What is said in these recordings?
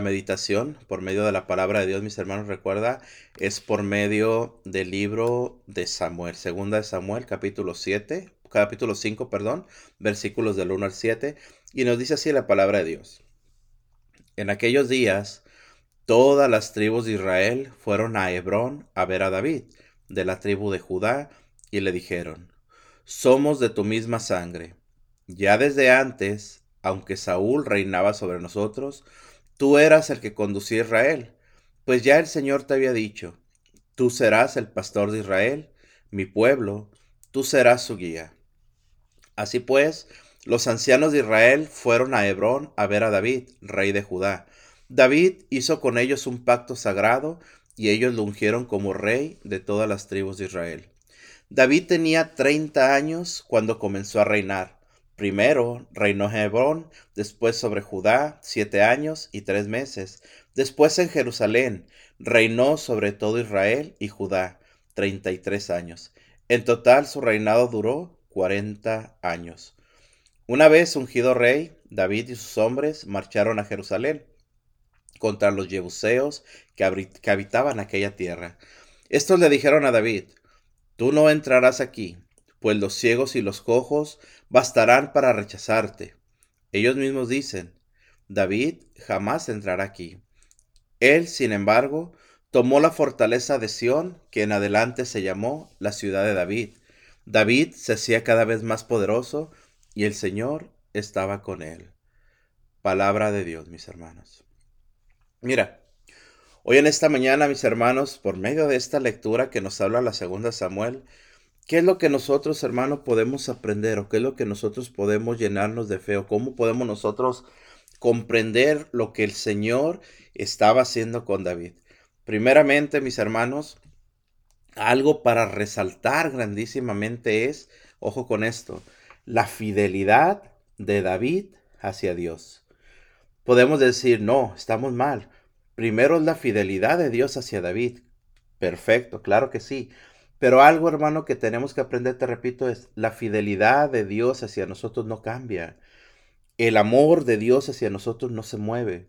meditación por medio de la palabra de Dios, mis hermanos, recuerda, es por medio del libro de Samuel, segunda de Samuel, capítulo 7, capítulo 5, perdón, versículos del 1 al 7, y nos dice así la palabra de Dios. En aquellos días, todas las tribus de Israel fueron a Hebrón a ver a David, de la tribu de Judá, y le dijeron, somos de tu misma sangre. Ya desde antes, aunque Saúl reinaba sobre nosotros, Tú eras el que conducía a Israel, pues ya el Señor te había dicho, tú serás el pastor de Israel, mi pueblo, tú serás su guía. Así pues, los ancianos de Israel fueron a Hebrón a ver a David, rey de Judá. David hizo con ellos un pacto sagrado y ellos lo ungieron como rey de todas las tribus de Israel. David tenía 30 años cuando comenzó a reinar Primero reinó Hebrón, después sobre Judá siete años y tres meses, después en Jerusalén reinó sobre todo Israel y Judá treinta y tres años. En total su reinado duró cuarenta años. Una vez ungido rey, David y sus hombres marcharon a Jerusalén contra los jebuseos que, habitaban aquella tierra. Estos le dijeron a David, Tú no entrarás aquí, pues los ciegos y los cojos bastarán para rechazarte. Ellos mismos dicen, David jamás entrará aquí. Él, sin embargo, tomó la fortaleza de Sión, que en adelante se llamó la ciudad de David. David se hacía cada vez más poderoso y el Señor estaba con él. Palabra de Dios, mis hermanos. Mira, hoy en esta mañana, mis hermanos, por medio de esta lectura que nos habla la segunda Samuel, ¿Qué es lo que nosotros, hermanos, podemos aprender o qué es lo que nosotros podemos llenarnos de fe o cómo podemos nosotros comprender lo que el Señor estaba haciendo con David? Primeramente, mis hermanos, algo para resaltar grandísimamente es, ojo con esto, la fidelidad de David hacia Dios. Podemos decir, no, estamos mal. Primero es la fidelidad de Dios hacia David. Perfecto, claro que sí. Pero algo, hermano, que tenemos que aprender, te repito, es la fidelidad de Dios hacia nosotros no cambia. El amor de Dios hacia nosotros no se mueve.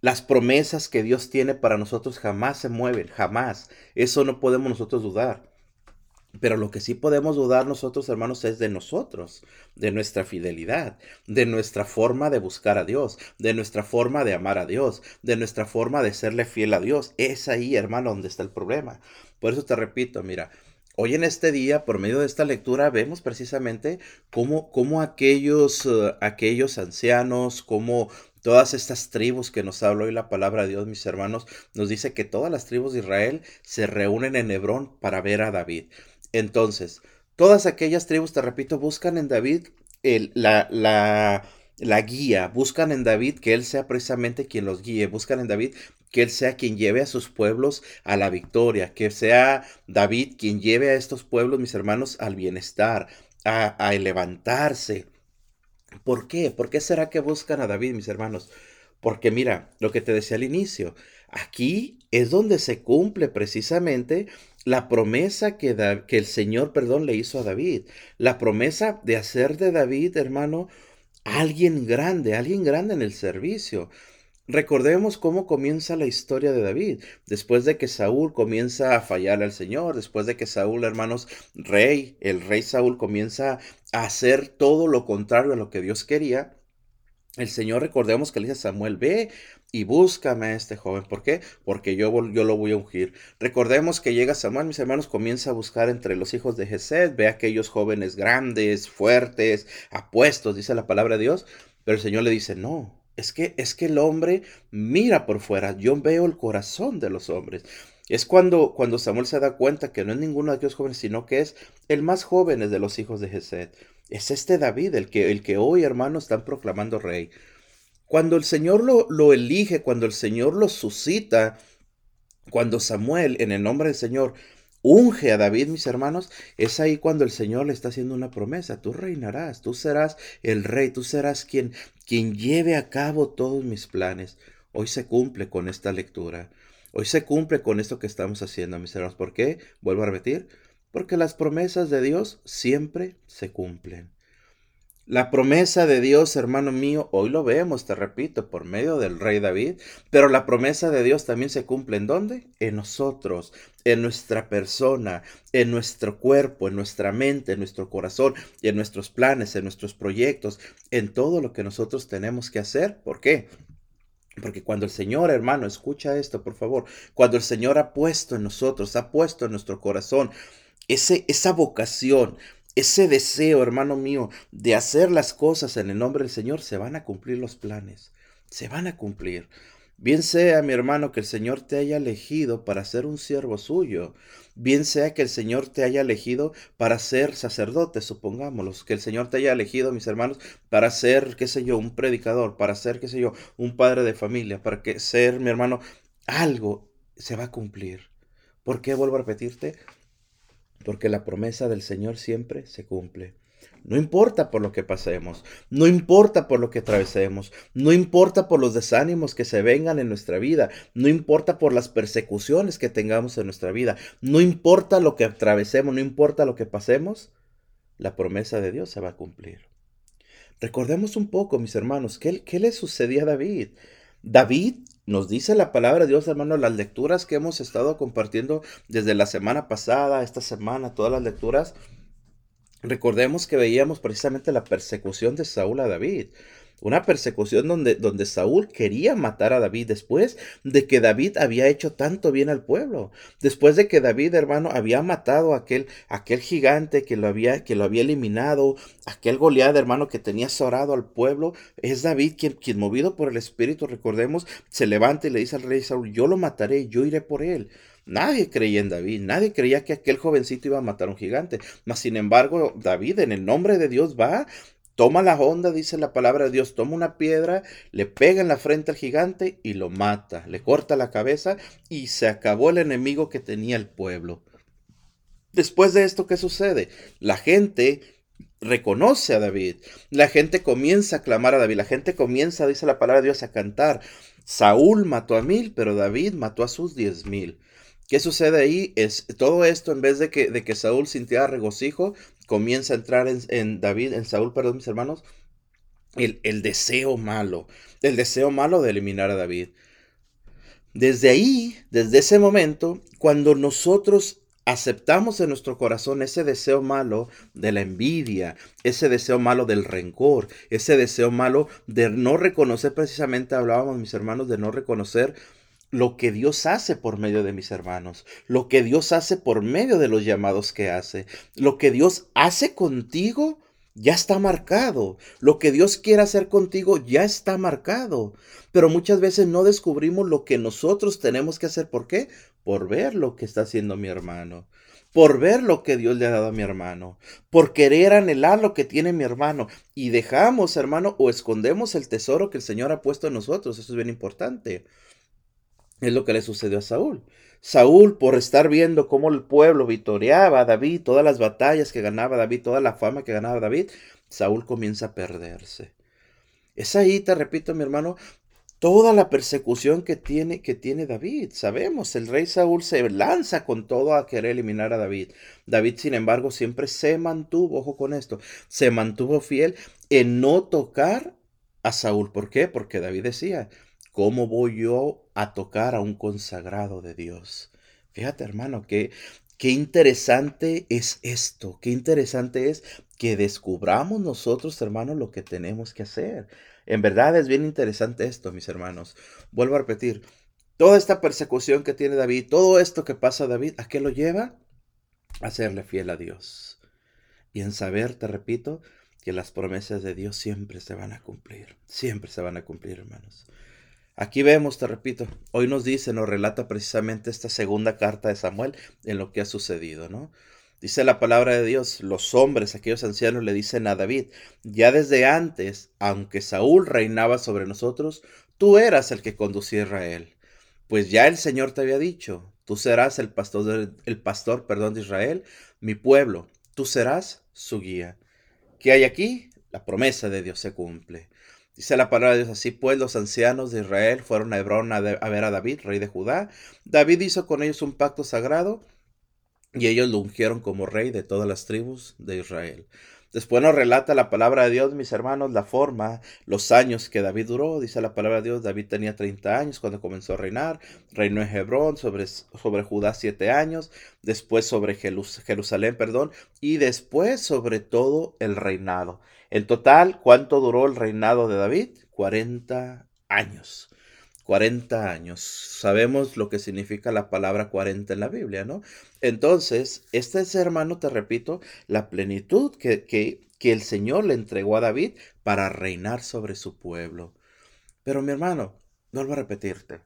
Las promesas que Dios tiene para nosotros jamás se mueven, jamás. Eso no podemos nosotros dudar. Pero lo que sí podemos dudar nosotros, hermanos, es de nosotros, de nuestra fidelidad, de nuestra forma de buscar a Dios, de nuestra forma de amar a Dios, de nuestra forma de serle fiel a Dios. Es ahí, hermano, donde está el problema. Por eso te repito, mira, hoy en este día, por medio de esta lectura, vemos precisamente cómo, cómo aquellos, eh, aquellos ancianos, cómo todas estas tribus que nos habla hoy la palabra de Dios, mis hermanos, nos dice que todas las tribus de Israel se reúnen en Hebrón para ver a David. Entonces, todas aquellas tribus, te repito, buscan en David la, la, guía, buscan en David que Él sea precisamente quien los guíe, buscan en David que Él sea quien lleve a sus pueblos a la victoria, que sea David quien lleve a estos pueblos, mis hermanos, al bienestar, a, a levantarse. ¿Por qué? ¿Por qué será que buscan a David, mis hermanos? Porque mira, lo que te decía al inicio, aquí es donde se cumple precisamente la promesa que, que, el Señor, perdón, le hizo a David. La promesa de hacer de David, hermano, alguien grande, alguien grande en el servicio. Recordemos cómo comienza la historia de David. Después de que Saúl comienza a fallar al Señor, después de que Saúl, hermanos, rey, el rey Saúl comienza a hacer todo lo contrario a lo que Dios quería, el Señor, recordemos que le dice a Samuel, ve y búscame a este joven. ¿Por qué? Porque yo, yo lo voy a ungir. Recordemos que llega Samuel, mis hermanos, comienza a buscar entre los hijos de Jesed, ve a aquellos jóvenes grandes, fuertes, apuestos, dice la palabra de Dios. Pero el Señor le dice, no, es que, es que el hombre mira por fuera, yo veo el corazón de los hombres. Es cuando, cuando Samuel se da cuenta que no es ninguno de aquellos jóvenes, sino que es el más joven de los hijos de Jesed. Es este David, el que, el que hoy, hermanos, están proclamando rey. Cuando el Señor lo, elige, cuando el Señor lo suscita, cuando Samuel, en el nombre del Señor, unge a David, mis hermanos, es ahí cuando el Señor le está haciendo una promesa. Tú reinarás, tú serás el rey, tú serás quien, quien lleve a cabo todos mis planes. Hoy se cumple con esta lectura. Hoy se cumple con esto que estamos haciendo, mis hermanos. ¿Por qué? Vuelvo a repetir. Porque las promesas de Dios siempre se cumplen. La promesa de Dios, hermano mío, hoy lo vemos, te repito, por medio del rey David, pero la promesa de Dios también se cumple en dónde? En nosotros, en nuestra persona, en nuestro cuerpo, en nuestra mente, en nuestro corazón, en nuestros planes, en nuestros proyectos, en todo lo que nosotros tenemos que hacer. ¿Por qué? Porque cuando el Señor, hermano, escucha esto, por favor, cuando el Señor ha puesto en nosotros, ha puesto en nuestro corazón ese, esa vocación, ese deseo, hermano mío, de hacer las cosas en el nombre del Señor, se van a cumplir los planes, se van a cumplir. Bien sea, mi hermano, que el Señor te haya elegido para ser un siervo suyo. Bien sea que el Señor te haya elegido para ser sacerdote, supongámoslo. Que el Señor te haya elegido, mis hermanos, para ser, qué sé yo, un predicador, para ser, qué sé yo, un padre de familia, para que ser, mi hermano, algo se va a cumplir. ¿Por qué vuelvo a repetirte? Porque la promesa del Señor siempre se cumple. No importa por lo que pasemos, no importa por lo que atravesemos, no importa por los desánimos que se vengan en nuestra vida, no importa por las persecuciones que tengamos en nuestra vida, no importa lo que atravesemos, no importa lo que pasemos, la promesa de Dios se va a cumplir. Recordemos un poco, mis hermanos, ¿qué, qué le sucedía a David? David nos dice la palabra de Dios, hermano, las lecturas que hemos estado compartiendo desde la semana pasada, esta semana, todas las lecturas. Recordemos que veíamos precisamente la persecución de Saúl a David. Una persecución donde, donde Saúl quería matar a David después de que David había hecho tanto bien al pueblo. Después de que David, hermano, había matado a aquel, aquel gigante que lo, había, que lo había eliminado, aquel goleado, hermano, que tenía zorado al pueblo. Es David quien, quien, movido por el Espíritu, recordemos, se levanta y le dice al rey Saúl, yo lo mataré, yo iré por él. Nadie creía en David, nadie creía que aquel jovencito iba a matar a un gigante. Mas, sin embargo, David, en el nombre de Dios, va, Toma la onda, dice la palabra de Dios, toma una piedra, le pega en la frente al gigante y lo mata, le corta la cabeza y se acabó el enemigo que tenía el pueblo. Después de esto, ¿qué sucede? La gente reconoce a David, la gente comienza a clamar a David, la gente comienza, dice la palabra de Dios, a cantar. Saúl mató a mil, pero David mató a sus diez mil. ¿Qué sucede ahí? Es todo esto en vez de que, de que Saúl sintiera regocijo, comienza a entrar en, David, en Saúl, perdón, mis hermanos, el, el, deseo malo, el deseo malo de eliminar a David. Desde ahí, desde ese momento, cuando nosotros aceptamos en nuestro corazón ese deseo malo de la envidia, ese deseo malo del rencor, ese deseo malo de no reconocer, precisamente hablábamos mis hermanos, de no reconocer lo que Dios hace por medio de mis hermanos, lo que Dios hace por medio de los llamados que hace, lo que Dios hace contigo ya está marcado, lo que Dios quiere hacer contigo ya está marcado, pero muchas veces no descubrimos lo que nosotros tenemos que hacer. ¿Por qué? Por ver lo que está haciendo mi hermano por ver lo que Dios le ha dado a mi hermano, por querer anhelar lo que tiene mi hermano, y dejamos, hermano, o escondemos el tesoro que el Señor ha puesto en nosotros. Eso es bien importante. Es lo que le sucedió a Saúl. Saúl, por estar viendo cómo el pueblo vitoreaba a David, todas las batallas que ganaba David, toda la fama que ganaba David, Saúl comienza a perderse. Es ahí, te repito, mi hermano, toda la persecución que tiene, que tiene David. Sabemos, el rey Saúl se lanza con todo a querer eliminar a David. David, sin embargo, siempre se mantuvo, ojo con esto, se mantuvo fiel en no tocar a Saúl. ¿Por qué? Porque David decía, ¿Cómo voy yo a tocar a un consagrado de Dios? Fíjate, hermano, que qué interesante es esto, qué interesante es que descubramos nosotros, hermanos, lo que tenemos que hacer. En verdad es bien interesante esto, mis hermanos. Vuelvo a repetir, toda esta persecución que tiene David, todo esto que pasa a David, ¿a qué lo lleva? A serle fiel a Dios. Y en saber, te repito, que las promesas de Dios siempre se van a cumplir, siempre se van a cumplir, hermanos. Aquí vemos, te repito, hoy nos dice, nos relata precisamente esta segunda carta de Samuel en lo que ha sucedido, ¿no? Dice la palabra de Dios, los hombres, aquellos ancianos le dicen a David, ya desde antes, aunque Saúl reinaba sobre nosotros, tú eras el que conducía a Israel. Pues ya el Señor te había dicho, tú serás el pastor, de, el pastor perdón, de Israel, mi pueblo, tú serás su guía. ¿Qué hay aquí? La promesa de Dios se cumple. Dice la palabra de Dios así, pues los ancianos de Israel fueron a Hebrón a, ver a David, rey de Judá. David hizo con ellos un pacto sagrado y ellos lo ungieron como rey de todas las tribus de Israel. Después nos relata la palabra de Dios, mis hermanos, la forma, los años que David duró. Dice la palabra de Dios, David tenía 30 años cuando comenzó a reinar. Reinó en Hebrón, sobre, sobre Judá 7 años. Después sobre Jerusalén, perdón. Y después sobre todo el reinado. En total, ¿cuánto duró el reinado de David? 40 años. 40 años. Sabemos lo que significa la palabra 40 en la Biblia, ¿no? Entonces, este es, hermano, te repito, la plenitud que, que, que el Señor le entregó a David para reinar sobre su pueblo. Pero mi hermano, vuelvo a repetirte.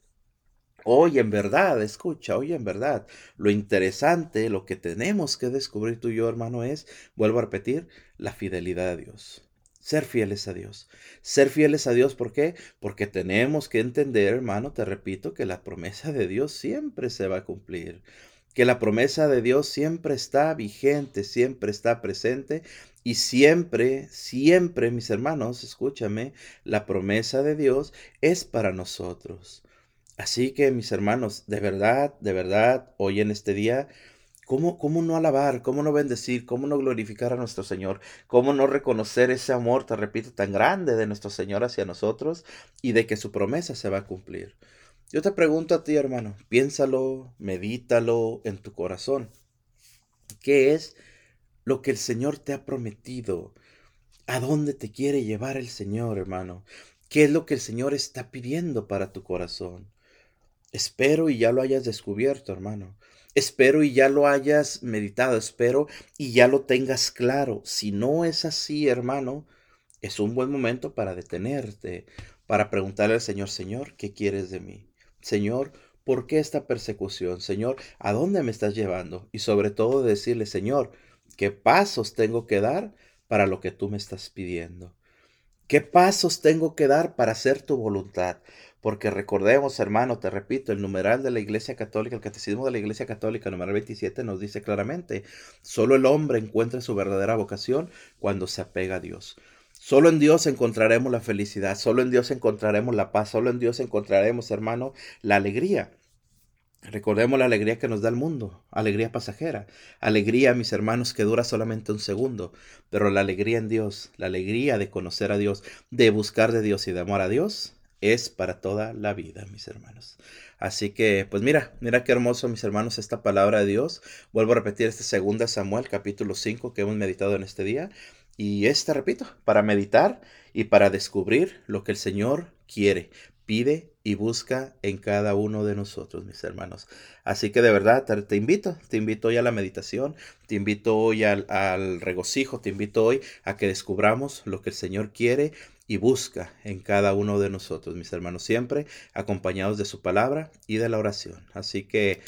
Hoy en verdad, escucha, hoy en verdad, lo interesante, lo que tenemos que descubrir tú y yo, hermano, es, vuelvo a repetir, la fidelidad a Dios. Ser fieles a Dios. Ser fieles a Dios, ¿por qué? Porque tenemos que entender, hermano, te repito, que la promesa de Dios siempre se va a cumplir. Que la promesa de Dios siempre está vigente, siempre está presente y siempre, siempre, mis hermanos, escúchame, la promesa de Dios es para nosotros. Así que, mis hermanos, de verdad, de verdad, hoy en este día, ¿Cómo, ¿Cómo, no alabar? ¿Cómo no bendecir? ¿Cómo no glorificar a nuestro Señor? ¿Cómo no reconocer ese amor, te repito, tan grande de nuestro Señor hacia nosotros y de que su promesa se va a cumplir? Yo te pregunto a ti, hermano, piénsalo, medítalo en tu corazón. ¿Qué es lo que el Señor te ha prometido? ¿A dónde te quiere llevar el Señor, hermano? ¿Qué es lo que el Señor está pidiendo para tu corazón? Espero y ya lo hayas descubierto, hermano. Espero y ya lo hayas meditado, espero y ya lo tengas claro. Si no es así, hermano, es un buen momento para detenerte, para preguntarle al Señor, Señor, ¿qué quieres de mí? Señor, ¿por qué esta persecución? Señor, ¿a dónde me estás llevando? Y sobre todo decirle, Señor, ¿qué pasos tengo que dar para lo que tú me estás pidiendo? ¿Qué pasos tengo que dar para hacer tu voluntad? Porque recordemos, hermano, te repito, el numeral de la Iglesia Católica, el Catecismo de la Iglesia Católica, numeral 27, nos dice claramente, solo el hombre encuentra su verdadera vocación cuando se apega a Dios. Solo en Dios encontraremos la felicidad, solo en Dios encontraremos la paz, solo en Dios encontraremos, hermano, la alegría. Recordemos la alegría que nos da el mundo, alegría pasajera, alegría, mis hermanos, que dura solamente un segundo, pero la alegría en Dios, la alegría de conocer a Dios, de buscar de Dios y de amar a Dios, es para toda la vida, mis hermanos. Así que, pues mira, mira qué hermoso, mis hermanos, esta palabra de Dios. Vuelvo a repetir este segundo Samuel, capítulo 5, que hemos meditado en este día. Y este, repito, para meditar y para descubrir lo que el Señor quiere, pide y busca en cada uno de nosotros, mis hermanos. Así que de verdad te, invito, te invito hoy a la meditación, te invito hoy al, regocijo, te invito hoy a que descubramos lo que el Señor quiere y busca en cada uno de nosotros, mis hermanos, siempre acompañados de su palabra y de la oración. Así que